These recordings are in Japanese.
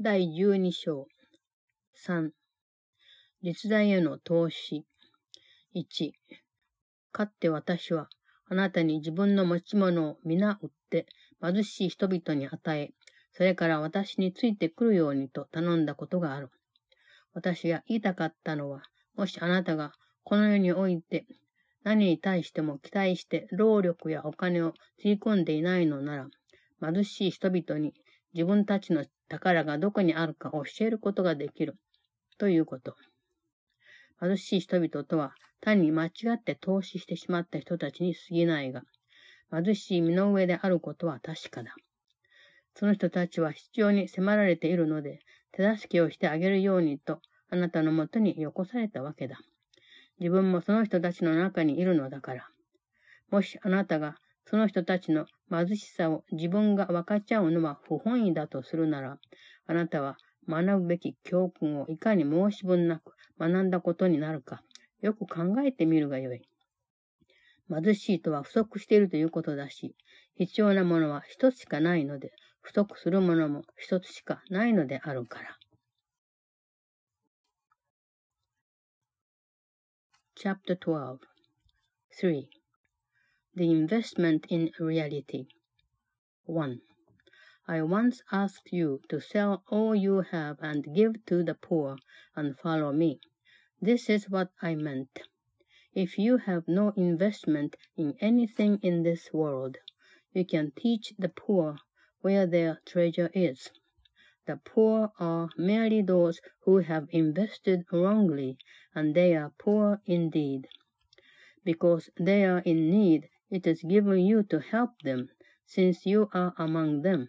第12章。3実在への投資。1かって私はあなたに自分の持ち物を皆売って貧しい人々に与え、それから私についてくるようにと頼んだことがある。私が言いたかったのは、もしあなたがこの世において何に対しても期待して労力やお金をつぎ込んでいないのなら、貧しい人々に自分たちの宝がどこにあるか教えることができるということ。貧しい人々とは単に間違って投資してしまった人たちに過ぎないが、貧しい身の上であることは確かだ。その人たちは必要に迫られているので、手助けをしてあげるようにと、あなたのもとによこされたわけだ。自分もその人たちの中にいるのだから。もしあなたがその人たちの貧しさを自分が分かっちゃうのは不本意だとするなら、あなたは学ぶべき教訓をいかに申し分なく学んだことになるか、よく考えてみるがよい。貧しいとは不足しているということだし、必要なものは一つしかないので、不足するものも一つしかないのであるから。Chapter 12 3. The investment in reality. 1. I once asked you to sell all you have and give to the poor and follow me. This is what I meant. If you have no investment in anything in this world, you can teach the poor where their treasure is. The poor are merely those who have invested wrongly, and they are poor indeed. Because they are in need, it is given you to help them, since you are among them.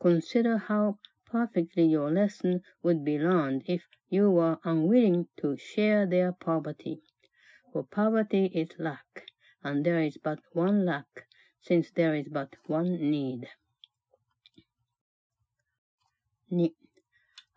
Consider how perfectly your lesson would be learned if you were unwilling to share their poverty. For poverty is lack, and there is but one lack, since there is but one need. 2.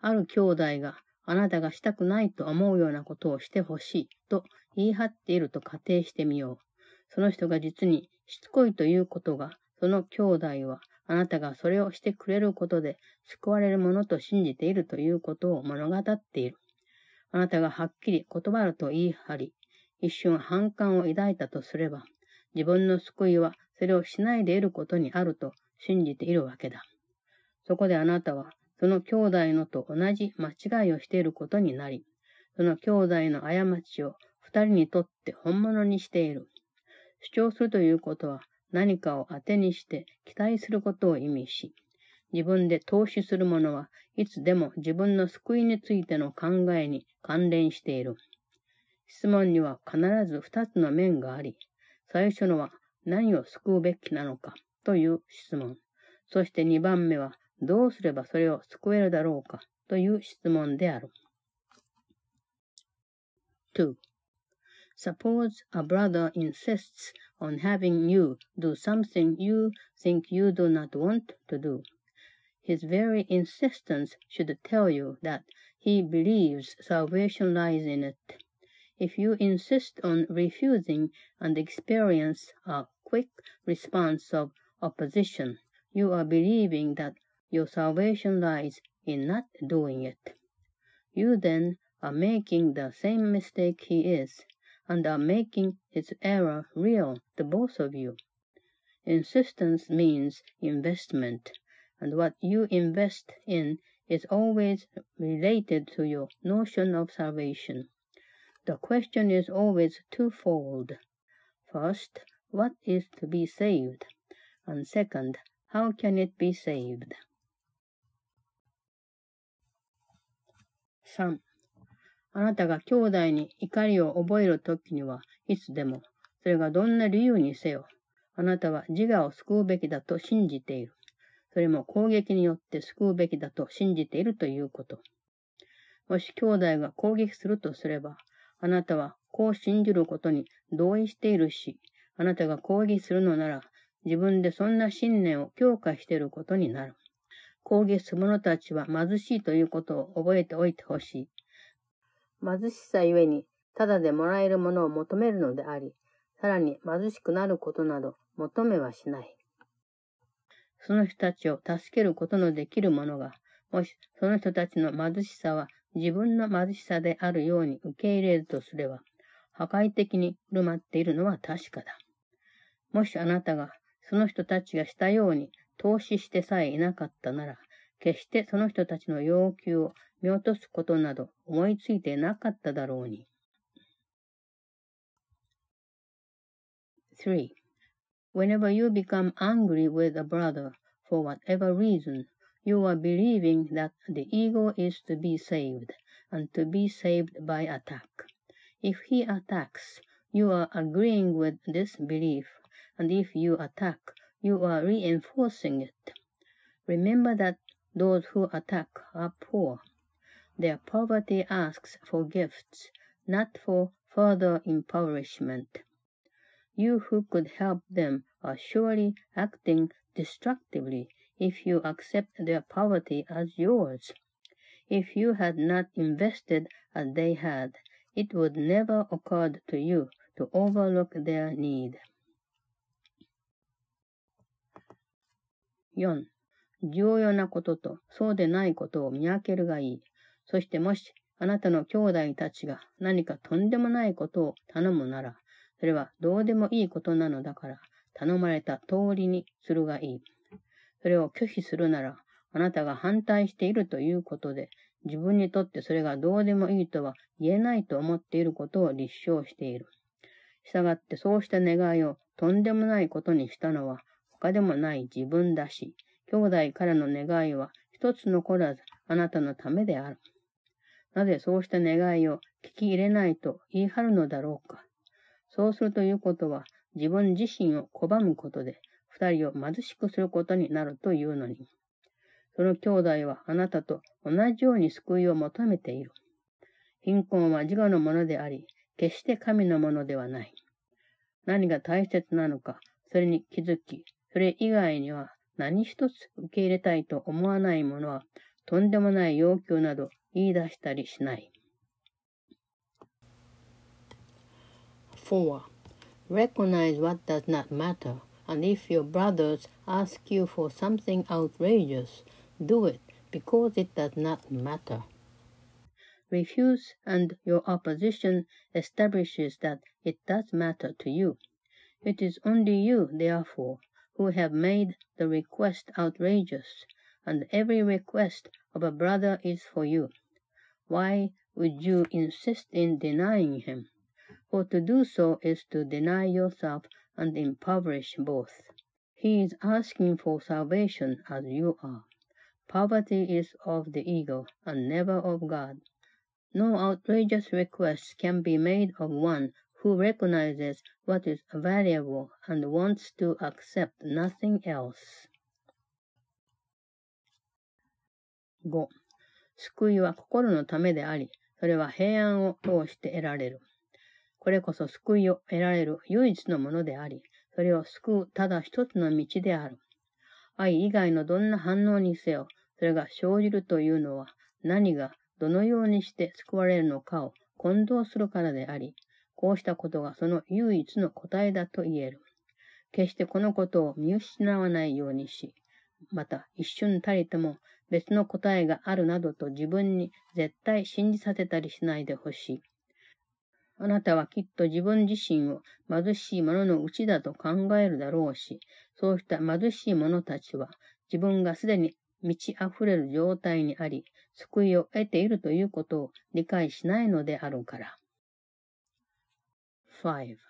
ある兄弟があなたがしたくないと思うようなことをしてほしいと言い張っていると仮定してみよう。その人が実にしつこいということが、その兄弟はあなたがそれをしてくれることで救われるものと信じているということを物語っている。あなたがはっきり断ると言い張り、一瞬反感を抱いたとすれば、自分の救いはそれをしないでいることにあると信じているわけだ。そこであなたは、その兄弟のと同じ間違いをしていることになり、その兄弟の過ちを二人にとって本物にしている。主張するということは何かを当てにして期待することを意味し、自分で投資するものはいつでも自分の救いについての考えに関連している。質問には必ず二つの面があり、最初のは何を救うべきなのかという質問。そして二番目はどうすればそれを救えるだろうかという質問である。2. Suppose a brother insists on having you do something you think you do not want to do. His very insistence should tell you that he believes salvation lies in it. If you insist on refusing and experience a quick response of opposition, you are believing that your salvation lies in not doing it. You then are making the same mistake he is, and are making his error real to both of you. Insistence means investment, and what you invest in is always related to your notion of salvation. The question is always twofold. First, what is to be saved? And second, how can it be saved? 3. あなたが兄弟に怒りを覚えるときには、いつでも、それがどんな理由にせよ、あなたは自我を救うべきだと信じている。それも攻撃によって救うべきだと信じているということ。もし兄弟が攻撃するとすれば、あなたはこう信じることに同意しているし、あなたが攻撃するのなら、自分でそんな信念を強化していることになる。攻撃する者たちは貧しいということを覚えておいてほしい。貧しさゆえに、ただでもらえるものを求めるのであり、さらに貧しくなることなど求めはしない。その人たちを助けることのできる者が、もしその人たちの貧しさは自分の貧しさであるように受け入れるとすれば、破壊的に振る舞っているのは確かだ。もしあなたがその人たちがしたように投資してさえいなかったなら、決してその人たちの要求を見落とすことなど思いついてなかっただろうに。3. Whenever you become angry with a brother, for whatever reason, you are believing that the ego is to be saved, and to be saved by attack. If he attacks, you are agreeing with this belief, and if you attack, you are reinforcing it. Remember that those who attack are poor. Their poverty asks for gifts, not for further impoverishment. You who could help them are surely acting destructively if you accept their poverty as yours. If you had not invested as they had, it would never occur to you to overlook their need. 4. 重要なこととそうでないことを見分けるがいい。そしてもしあなたの兄弟たちが何かとんでもないことを頼むなら、それはどうでもいいことなのだから、頼まれた通りにするがいい。それを拒否するなら、あなたが反対しているということで、自分にとってそれがどうでもいいとは言えないと思っていることを立証している。したがってそうした願いをとんでもないことにしたのは他でもない自分だし、兄弟からの願いは一つ残らずあなたのためである。なぜそうした願いを聞き入れないと言い張るのだろうか。そうするということは、自分自身を拒むことで、二人を貧しくすることになるというのに。その兄弟はあなたと同じように救いを求めている。貧困は自我のものであり、決して神のものではない。何が大切なのか、それに気づき、それ以外には何一つ受け入れたいと思わない者は、とんでもない要求など言い出したりしない。4. Recognize what does not matter, and if your brothers ask you for something outrageous, do it because it does not matter. Refuse, and your opposition establishes that it does matter to you. It is only you, therefore, who have made the request outrageous, and every request of a brother is for you. Why would you insist in denying him? For to do so is to deny yourself and impoverish both. He is asking for salvation as you are. Poverty is of the ego and never of God. No outrageous request can be made of one who recognizes what is valuable and wants to accept nothing else. 5. 救いは心のためであり、それは平安を通して得られる。これこそ救いを得られる唯一のものであり、それを救うただ一つの道である。愛以外のどんな反応にせよ、それが生じるというのは、何がどのようにして救われるのかを混同するからであり、こうしたことがその唯一の答えだと言える。決してこのことを見失わないようにし、また一瞬たりとも別の答えがあるなどと自分に絶対信じさせたりしないでほしい。あなたはきっと自分自身を貧しい者のうちだと考えるだろうし、そうした貧しい者たちは自分がすでに満ち溢れる状態にあり、救いを得ているということを理解しないのであるから。5.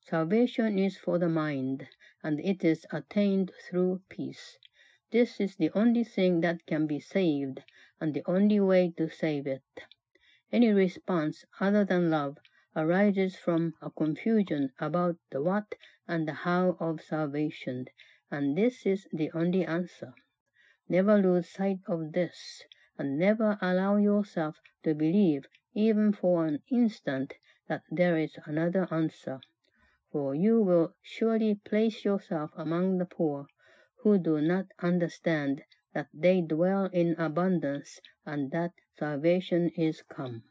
Salvation is for the mind, and it is attained through peace. This is the only thing that can be saved, and the only way to save it. Any response other than love arises from a confusion about the what and the how of salvation, and this is the only answer. Never lose sight of this, and never allow yourself to believe, even for an instant, that there is another answer, for you will surely place yourself among the poor, who do not understand that they dwell in abundance and that salvation is come.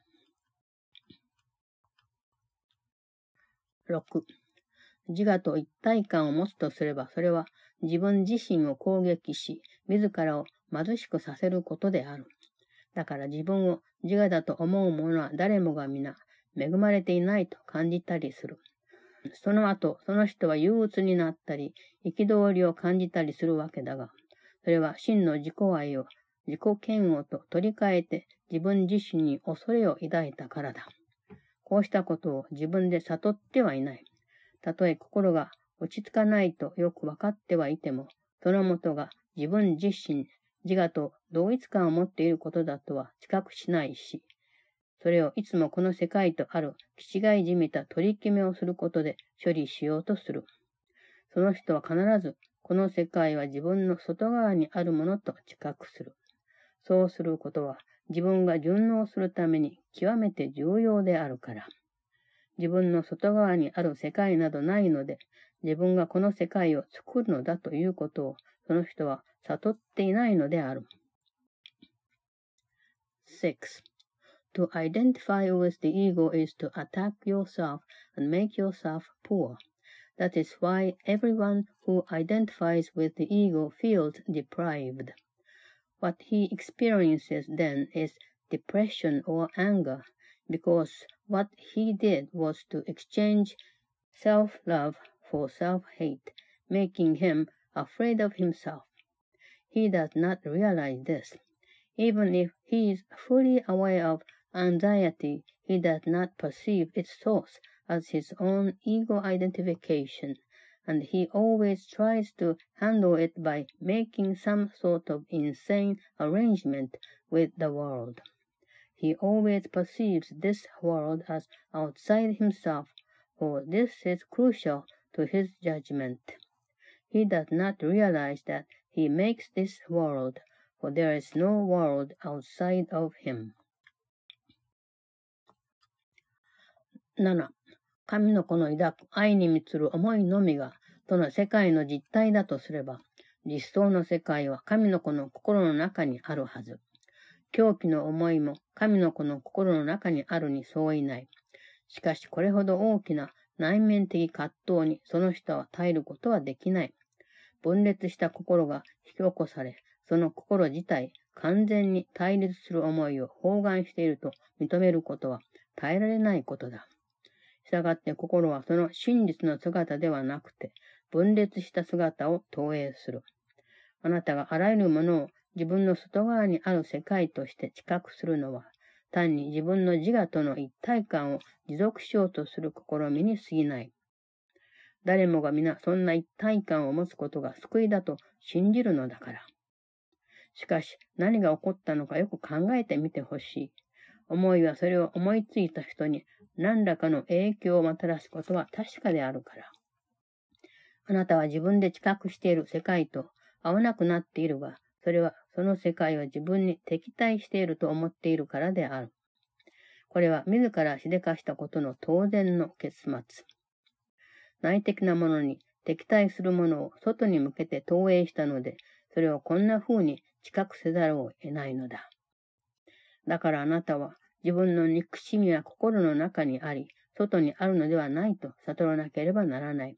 6. 自我と一体感を持つとすれば、それは自分自身を攻撃し、自らを貧しくさせることである。だから自分を自我だと思う者は誰もが皆恵まれていないと感じたりする。その後、その人は憂鬱になったり、憤りを感じたりするわけだが、それは真の自己愛を自己嫌悪と取り替えて自分自身に恐れを抱いたからだ。こうしたことを自分で悟ってはいない。たとえ心が落ち着かないとよくわかってはいても、そのもとが自分自身、自我と同一感を持っていることだとは知覚しないし、それをいつもこの世界とある気違いじみた取り決めをすることで処理しようとする。その人は必ずこの世界は自分の外側にあるものと知覚する。そうすることは自分が順応するために極めて重要であるから。自分の外側にある世界などないので、自分がこの世界を作るのだということをその人は悟っていないのである。6. To identify with the ego is to attack yourself and make yourself poor. That is why everyone who identifies with the ego feels deprived. What he experiences then is depression or anger, because what he did was to exchange self love for self hate, making him afraid of himself. He does not realize this. Even if he is fully aware of anxiety, he does not perceive its source as his own ego identification, and he always tries to handle it by making some sort of insane arrangement with the world. He always perceives this world as outside himself, for this is crucial to his judgment. He does not realize that he makes this world, for there is no world outside of him. 7. 神の子の抱く愛に満つる思いのみが、その世界の実体だとすれば、実相の世界は神の子の心の中にあるはず。狂気の思いも神の子の心の中にあるに相違ない。しかしこれほど大きな内面的葛藤にその人は耐えることはできない。分裂した心が引き起こされ、その心自体完全に対立する思いを包含していると認めることは耐えられないことだ。従って心はその真実の姿ではなくて、分裂した姿を投影する。あなたがあらゆるものを自分の外側にある世界として知覚するのは、単に自分の自我との一体感を持続しようとする試みに過ぎない。誰もが皆そんな一体感を持つことが救いだと信じるのだから。しかし何が起こったのかよく考えてみてほしい。思いはそれを思いついた人に何らかの影響をもたらすことは確かであるから。あなたは自分で知覚している世界と合わなくなっているが、それはその世界は自分に敵対していると思っているからである。これは自らしでかしたことの当然の結末。内的なものに敵対するものを外に向けて投影したので、それをこんな風に知覚せざるを得ないのだ。だからあなたは自分の憎しみは心の中にあり、外にあるのではないと悟らなければならない。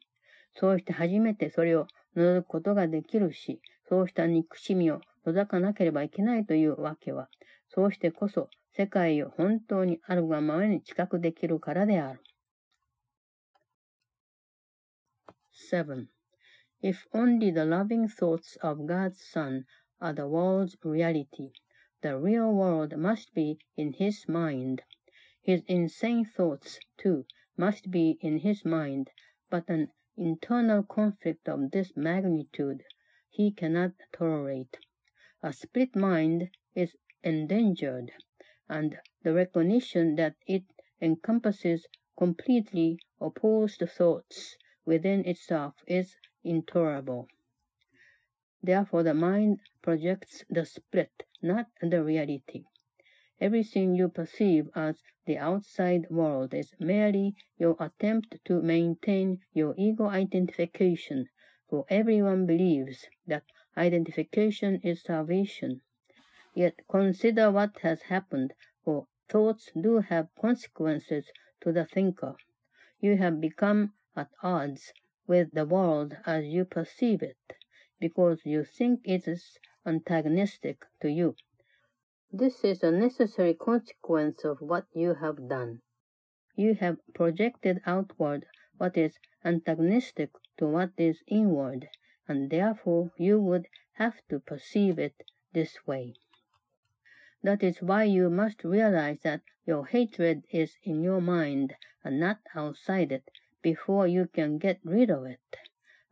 そうして初めてそれを除くことができるし、そうした憎しみを除かなければいけないというわけは、そうしてこそ世界を本当にあるがままに知覚できるからである。7. If only the loving thoughts of God's Son are the world's reality, The real world must be in his mind. His insane thoughts, too, must be in his mind, but an internal conflict of this magnitude he cannot tolerate. A split mind is endangered, and the recognition that it encompasses completely opposed thoughts within itself is intolerable. Therefore, the mind projects the split, not the reality. Everything you perceive as the outside world is merely your attempt to maintain your ego identification, for everyone believes that identification is salvation. Yet consider what has happened, for thoughts do have consequences to the thinker. You have become at odds with the world as you perceive it because you think it is antagonistic to you. This is a necessary consequence of what you have done. You have projected outward what is antagonistic to what is inward, and therefore you would have to perceive it this way. That is why you must realize that your hatred is in your mind and not outside it before you can get rid of it,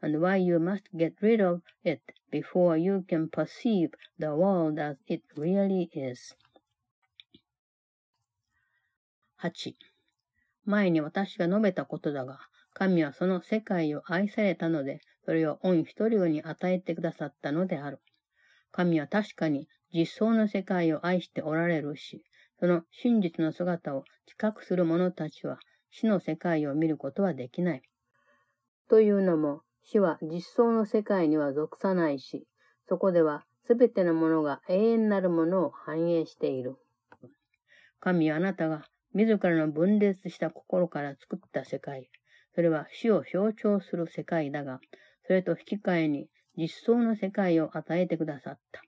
and why you must get rid of it before you can perceive the world as it really is. 8. 前に私が述べたことだが、神はその世界を愛されたので、それを御一人に与えてくださったのである。神は確かに実相の世界を愛しておられるし、その真実の姿を知覚する者たちは死の世界を見ることはできない。というのも、死は実相の世界には属さないし、そこではすべてのものが永遠なるものを反映している。神あなたが自らの分裂した心から作った世界、それは死を象徴する世界だが、それと引き換えに実相の世界を与えてくださった。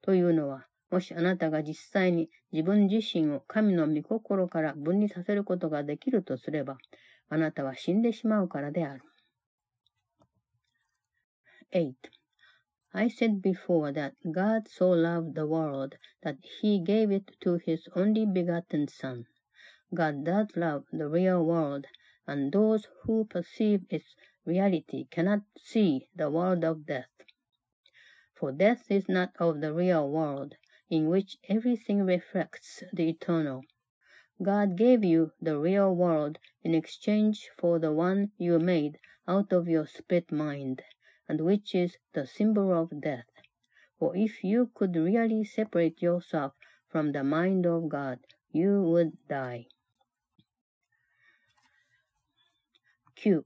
というのは、もしあなたが実際に自分自身を神の御心から分離させることができるとすれば、あなたは死んでしまうからである。8. I said before that God so loved the world that he gave it to his only begotten Son. God does love the real world, and those who perceive its reality cannot see the world of death. For death is not of the real world, in which everything reflects the eternal. God gave you the real world in exchange for the one you made out of your split mind, and which is the symbol of death. For if you could really separate yourself from the mind of God, you would die. 9.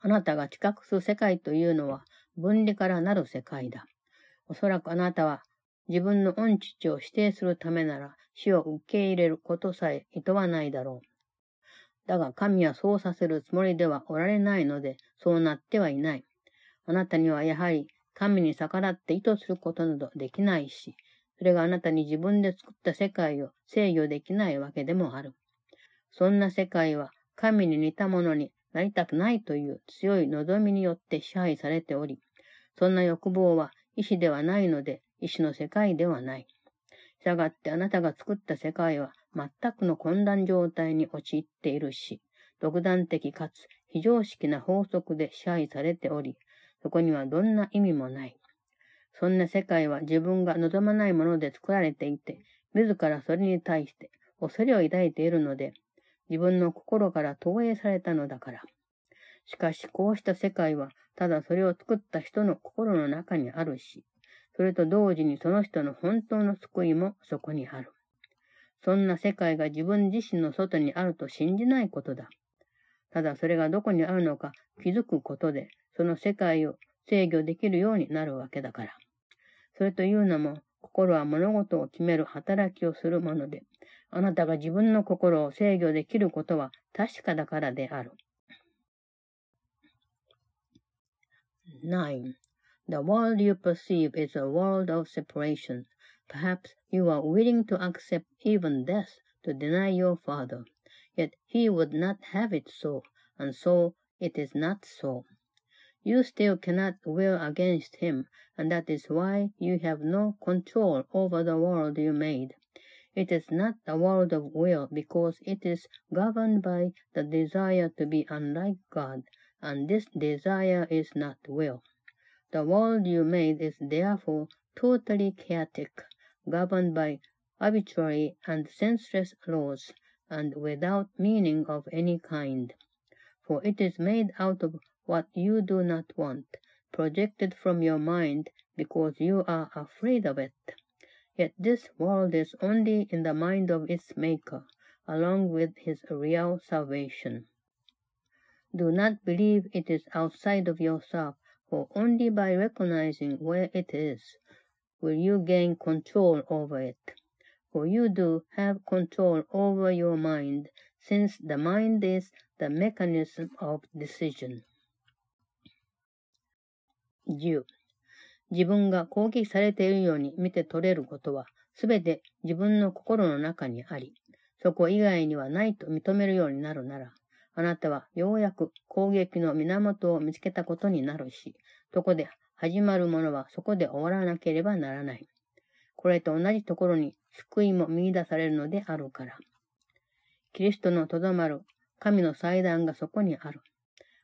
あなたが知覚する世界というのは分離からなる世界だ。おそらくあなたは自分の恩父を否定するためなら死を受け入れることさえ厭わないだろう。だが神はそうさせるつもりではおられないので、そうなってはいない。あなたにはやはり神に逆らって意図することなどできないし、それがあなたに自分で作った世界を制御できないわけでもある。そんな世界は神に似たものになりたくないという強い望みによって支配されており、そんな欲望は意志ではないので、意志の世界ではない。したがってあなたが作った世界は全くの混乱状態に陥っているし、独断的かつ非常識な法則で支配されており、そこにはどんな意味もない。そんな世界は自分が望まないもので作られていて、自らそれに対して恐れを抱いているので、自分の心から投影されたのだから。しかし、こうした世界は、ただそれを作った人の心の中にあるし、それと同時にその人の本当の救いもそこにある。そんな世界が自分自身の外にあると信じないことだ。ただそれがどこにあるのか気づくことで、その世界を制御できるようになるわけだから。それというのも、心は物事を決める働きをするもので、あなたが自分の心を制御できることは確かだからである。9. The world you perceive is a world of separation. Perhaps you are willing to accept even death to deny your father. Yet he would not have it so, and so it is not so. You still cannot will against him, and that is why you have no control over the world you made. It is not a world of will because it is governed by the desire to be unlike God, and this desire is not will. The world you made is therefore totally chaotic, governed by arbitrary and senseless laws, and without meaning of any kind. For it is made out of what you do not want, projected from your mind because you are afraid of it. Yet this world is only in the mind of its maker, along with his real salvation. Do not believe it is outside of yourself, for only by recognizing where it is will you gain control over it. For you do have control over your mind, since the mind is the mechanism of decision. 10. 自分が攻撃されているように見て取れることは、すべて自分の心の中にあり、そこ以外にはないと認めるようになるなら、あなたはようやく攻撃の源を見つけたことになるし、そこで始まるものはそこで終わらなければならない。これと同じところに救いも見出されるのであるから。キリストのとどまる神の祭壇がそこにある。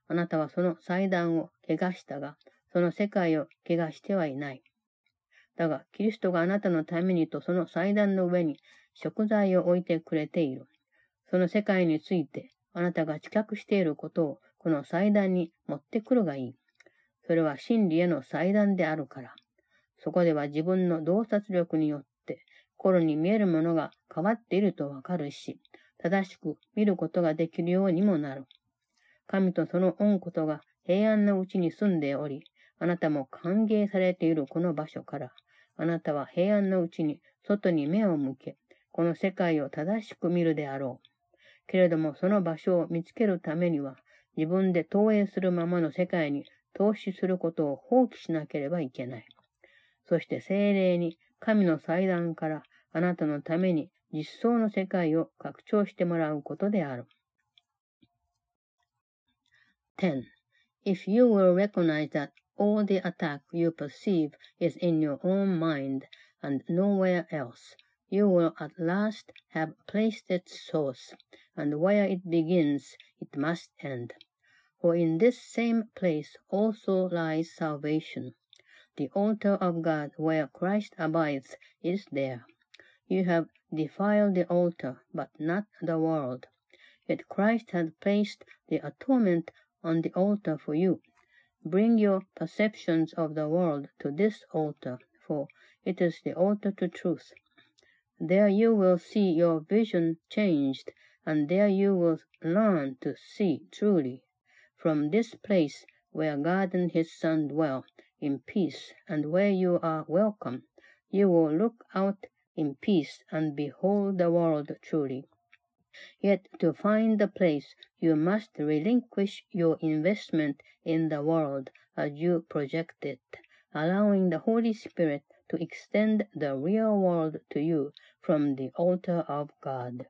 あなたはその祭壇を怪したが、その世界を怪してはいない。だが、キリストがあなたのためにとその祭壇の上に食材を置いてくれている。その世界についてあなたが知覚していることをこの祭壇に持ってくるがいい。それは真理への祭壇であるから。そこでは自分の洞察力によって心に見えるものが変わっているとわかるし、正しく見ることができるようにもなる。神とその恩ことが平安のうちに住んでおり、あなたも歓迎されているこの場所から、あなたは平安のうちに外に目を向け、この世界を正しく見るであろう。けれどもその場所を見つけるためには、自分で投影するままの世界に投資することを放棄しなければいけない。そして精霊に神の祭壇からあなたのために実相の世界を拡張してもらうことである。10. If you will recognize that all the attack you perceive is in your own mind and nowhere else, you will at last have placed its source, and where it begins it must end. For in this same place also lies salvation. The altar of God where Christ abides is there. You have defiled the altar, but not the world. Yet Christ has placed the atonement on the altar for you. Bring your perceptions of the world to this altar, for it is the altar to truth. There you will see your vision changed, and there you will learn to see truly. From this place where God and His Son dwell in peace, and where you are welcome, you will look out in peace and behold the world truly. Yet to find the place, you must relinquish your investment in the world as you project it, allowing the Holy Spirit to extend the real world to you from the altar of God.